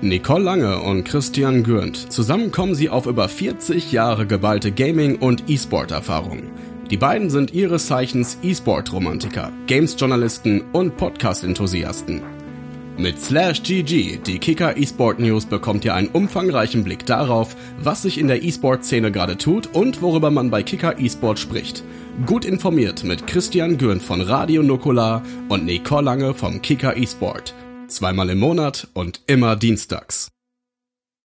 Nicole Lange und Christian Gürnt. Zusammen kommen sie auf über 40 Jahre geballte Gaming- und E-Sport-Erfahrung. Die beiden sind ihres Zeichens E-Sport-Romantiker, Games-Journalisten und Podcast-Enthusiasten. Mit Slash GG, die Kicker eSport News, bekommt ihr einen umfangreichen Blick darauf, was sich in der E-Sport-Szene gerade tut und worüber man bei Kicker eSport spricht. Gut informiert mit Christian Gürnt von Radio Nukular und Nicole Lange vom Kicker eSport. Zweimal im Monat und immer dienstags.